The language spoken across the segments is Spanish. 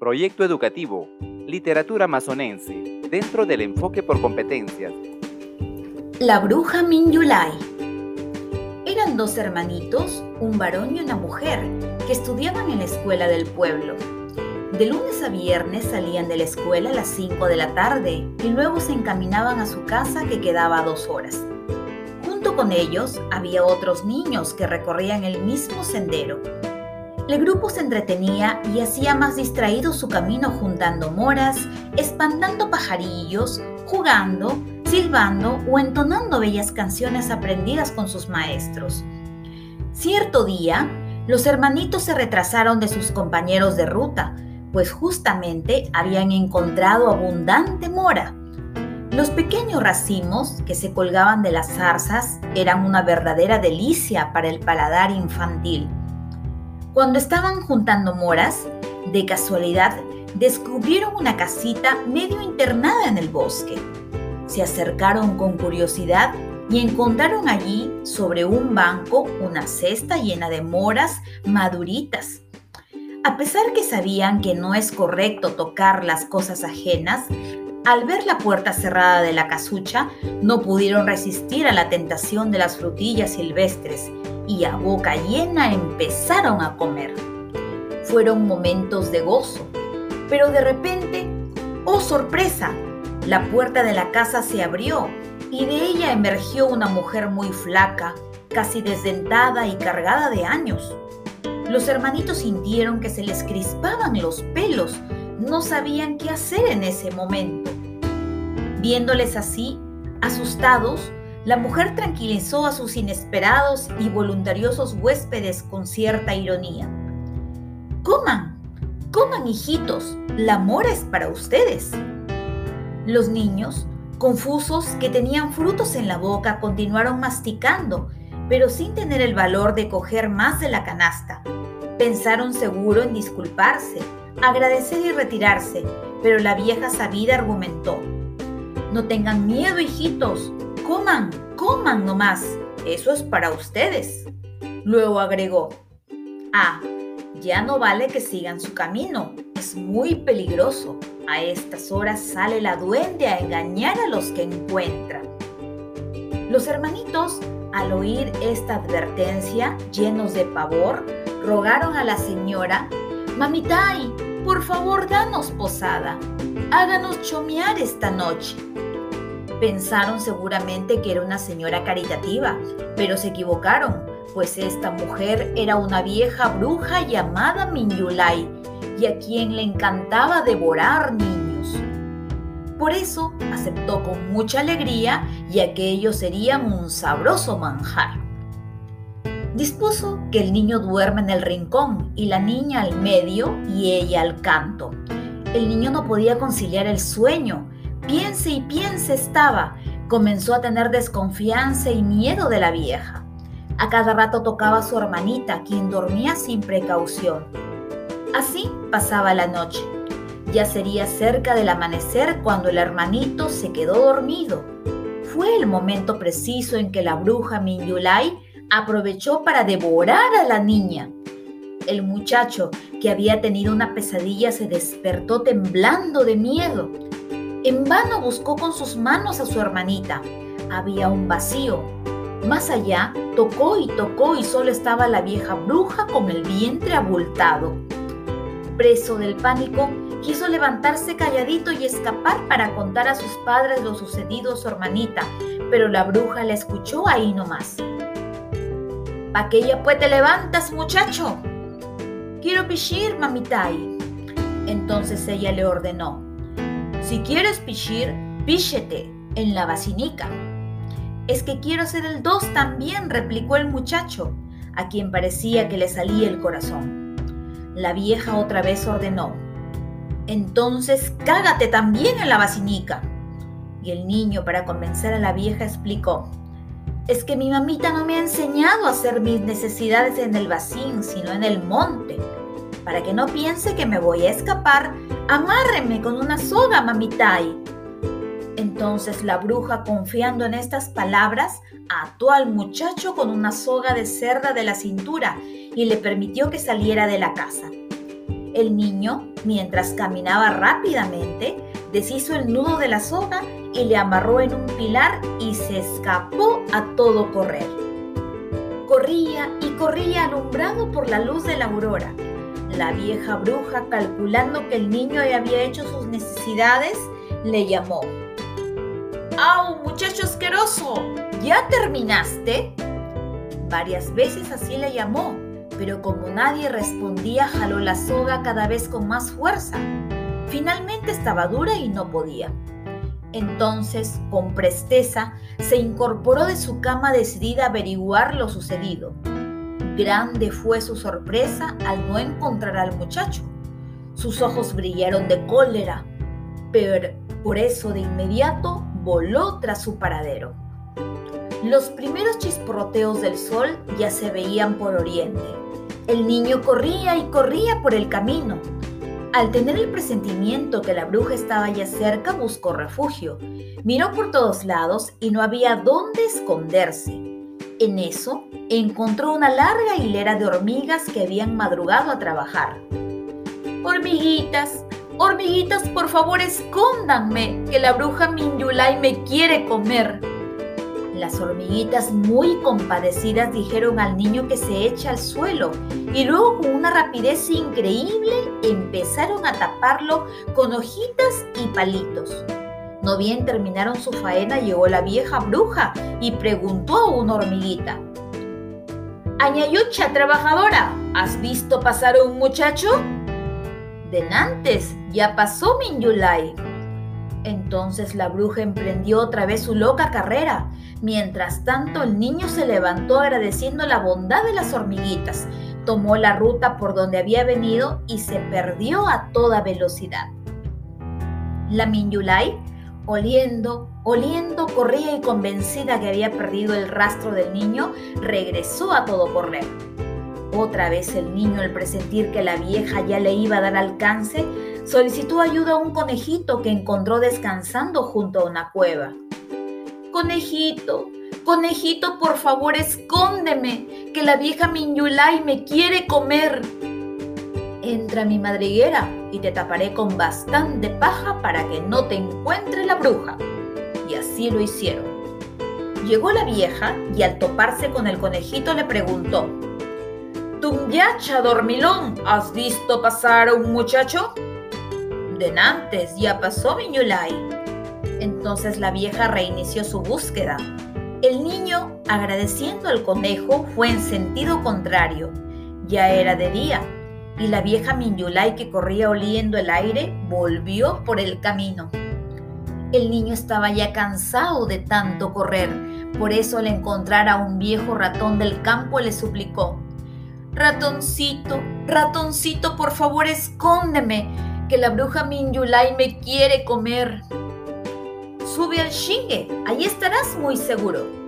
Proyecto educativo, literatura amazonense, dentro del enfoque por competencias. La bruja Minyulai. Eran dos hermanitos, un varón y una mujer, que estudiaban en la escuela del pueblo. De lunes a viernes salían de la escuela a las 5 de la tarde y luego se encaminaban a su casa que quedaba a dos horas. Junto con ellos había otros niños que recorrían el mismo sendero. El grupo se entretenía y hacía más distraído su camino juntando moras, espantando pajarillos, jugando, silbando o entonando bellas canciones aprendidas con sus maestros. Cierto día, los hermanitos se retrasaron de sus compañeros de ruta, pues justamente habían encontrado abundante mora. Los pequeños racimos que se colgaban de las zarzas eran una verdadera delicia para el paladar infantil. Cuando estaban juntando moras, de casualidad descubrieron una casita medio internada en el bosque. Se acercaron con curiosidad y encontraron allí, sobre un banco, una cesta llena de moras maduritas a pesar que sabían que no es correcto tocar las cosas ajenas, al ver la puerta cerrada de la casucha, no pudieron resistir a la tentación de las frutillas silvestres y a boca llena empezaron a comer. Fueron momentos de gozo, pero de repente, ¡oh sorpresa! La puerta de la casa se abrió y de ella emergió una mujer muy flaca, casi desdentada y cargada de años. Los hermanitos sintieron que se les crispaban los pelos, no sabían qué hacer en ese momento. Viéndoles así, asustados, la mujer tranquilizó a sus inesperados y voluntariosos huéspedes con cierta ironía. Coman, coman hijitos, la mora es para ustedes. Los niños, confusos que tenían frutos en la boca, continuaron masticando, pero sin tener el valor de coger más de la canasta, Pensaron seguro en disculparse, agradecer y retirarse, pero la vieja sabida argumentó. No tengan miedo, hijitos, coman, coman nomás, eso es para ustedes. Luego agregó, ah, ya no vale que sigan su camino, es muy peligroso. A estas horas sale la duende a engañar a los que encuentra. Los hermanitos, al oír esta advertencia, llenos de pavor, rogaron a la señora, Mamitai, por favor danos posada, háganos chomear esta noche. Pensaron seguramente que era una señora caritativa, pero se equivocaron, pues esta mujer era una vieja bruja llamada Minyulai y a quien le encantaba devorar niños. Por eso aceptó con mucha alegría, ya que ellos serían un sabroso manjar. Dispuso que el niño duerma en el rincón y la niña al medio y ella al canto. El niño no podía conciliar el sueño. Piense y piense estaba. Comenzó a tener desconfianza y miedo de la vieja. A cada rato tocaba a su hermanita, quien dormía sin precaución. Así pasaba la noche. Ya sería cerca del amanecer cuando el hermanito se quedó dormido. Fue el momento preciso en que la bruja Minyulai aprovechó para devorar a la niña. El muchacho, que había tenido una pesadilla, se despertó temblando de miedo. En vano buscó con sus manos a su hermanita. Había un vacío. Más allá, tocó y tocó y solo estaba la vieja bruja con el vientre abultado. Preso del pánico, quiso levantarse calladito y escapar para contar a sus padres lo sucedido a su hermanita, pero la bruja la escuchó ahí nomás. ¿Pa' qué ya pues te levantas, muchacho? Quiero pichir, mamitai. Entonces ella le ordenó, si quieres pichir, píchete en la basinica. Es que quiero ser el dos también, replicó el muchacho, a quien parecía que le salía el corazón. La vieja otra vez ordenó, entonces cágate también en la basinica. Y el niño, para convencer a la vieja, explicó, es que mi mamita no me ha enseñado a hacer mis necesidades en el vacín, sino en el monte. Para que no piense que me voy a escapar, amárreme con una soga, mamitai. Entonces la bruja, confiando en estas palabras, ató al muchacho con una soga de cerda de la cintura y le permitió que saliera de la casa. El niño, mientras caminaba rápidamente, deshizo el nudo de la soga y le amarró en un pilar y se escapó a todo correr. Corría y corría alumbrado por la luz de la aurora. La vieja bruja, calculando que el niño ya había hecho sus necesidades, le llamó. ¡Au, muchacho asqueroso! ¿Ya terminaste? Varias veces así le llamó, pero como nadie respondía, jaló la soga cada vez con más fuerza. Finalmente estaba dura y no podía. Entonces, con presteza, se incorporó de su cama decidida a averiguar lo sucedido. Grande fue su sorpresa al no encontrar al muchacho. Sus ojos brillaron de cólera, pero por eso de inmediato voló tras su paradero. Los primeros chisporroteos del sol ya se veían por oriente. El niño corría y corría por el camino. Al tener el presentimiento que la bruja estaba ya cerca, buscó refugio. Miró por todos lados y no había dónde esconderse. En eso, encontró una larga hilera de hormigas que habían madrugado a trabajar. Hormiguitas, hormiguitas, por favor escóndanme, que la bruja Minyulai me quiere comer. Las hormiguitas muy compadecidas dijeron al niño que se eche al suelo y luego con una rapidez increíble empezaron a taparlo con hojitas y palitos. No bien terminaron su faena llegó la vieja bruja y preguntó a una hormiguita. Añayucha, trabajadora, ¿has visto pasar a un muchacho? Denantes, ya pasó Minyulai. Entonces la bruja emprendió otra vez su loca carrera. Mientras tanto, el niño se levantó agradeciendo la bondad de las hormiguitas, tomó la ruta por donde había venido y se perdió a toda velocidad. La Minyulai, oliendo, oliendo, corría y convencida que había perdido el rastro del niño, regresó a todo correr. Otra vez el niño, al presentir que la vieja ya le iba a dar alcance, solicitó ayuda a un conejito que encontró descansando junto a una cueva. Conejito, conejito, por favor, escóndeme, que la vieja Minyulai me quiere comer. Entra mi madriguera y te taparé con bastante paja para que no te encuentre la bruja. Y así lo hicieron. Llegó la vieja y al toparse con el conejito le preguntó, Tumyacha dormilón, ¿has visto pasar a un muchacho? Denantes, ya pasó Miñulay. Entonces la vieja reinició su búsqueda. El niño, agradeciendo al conejo, fue en sentido contrario. Ya era de día, y la vieja Minyulay que corría oliendo el aire volvió por el camino. El niño estaba ya cansado de tanto correr, por eso al encontrar a un viejo ratón del campo le suplicó, Ratoncito, ratoncito, por favor escóndeme, que la bruja Minyulai me quiere comer. Sube al shinge, ahí estarás muy seguro.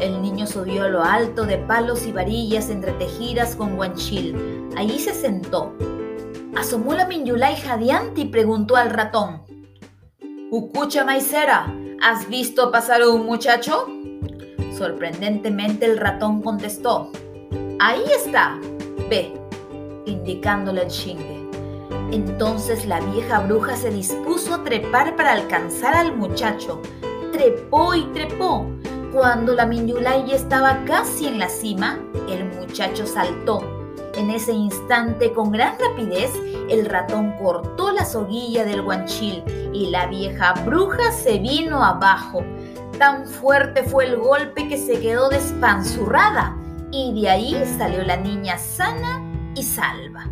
El niño subió a lo alto de palos y varillas entretejidas con guanchil. Allí se sentó. Asomó la Minyulai jadeante y preguntó al ratón. Ucucha maicera, ¿has visto pasar a un muchacho? Sorprendentemente el ratón contestó. Ahí está, ve, indicándole el chingue. Entonces la vieja bruja se dispuso a trepar para alcanzar al muchacho. Trepó y trepó. Cuando la Minyulay estaba casi en la cima, el muchacho saltó. En ese instante, con gran rapidez, el ratón cortó la soguilla del guanchil y la vieja bruja se vino abajo. Tan fuerte fue el golpe que se quedó despanzurrada y de ahí salió la niña sana y salva.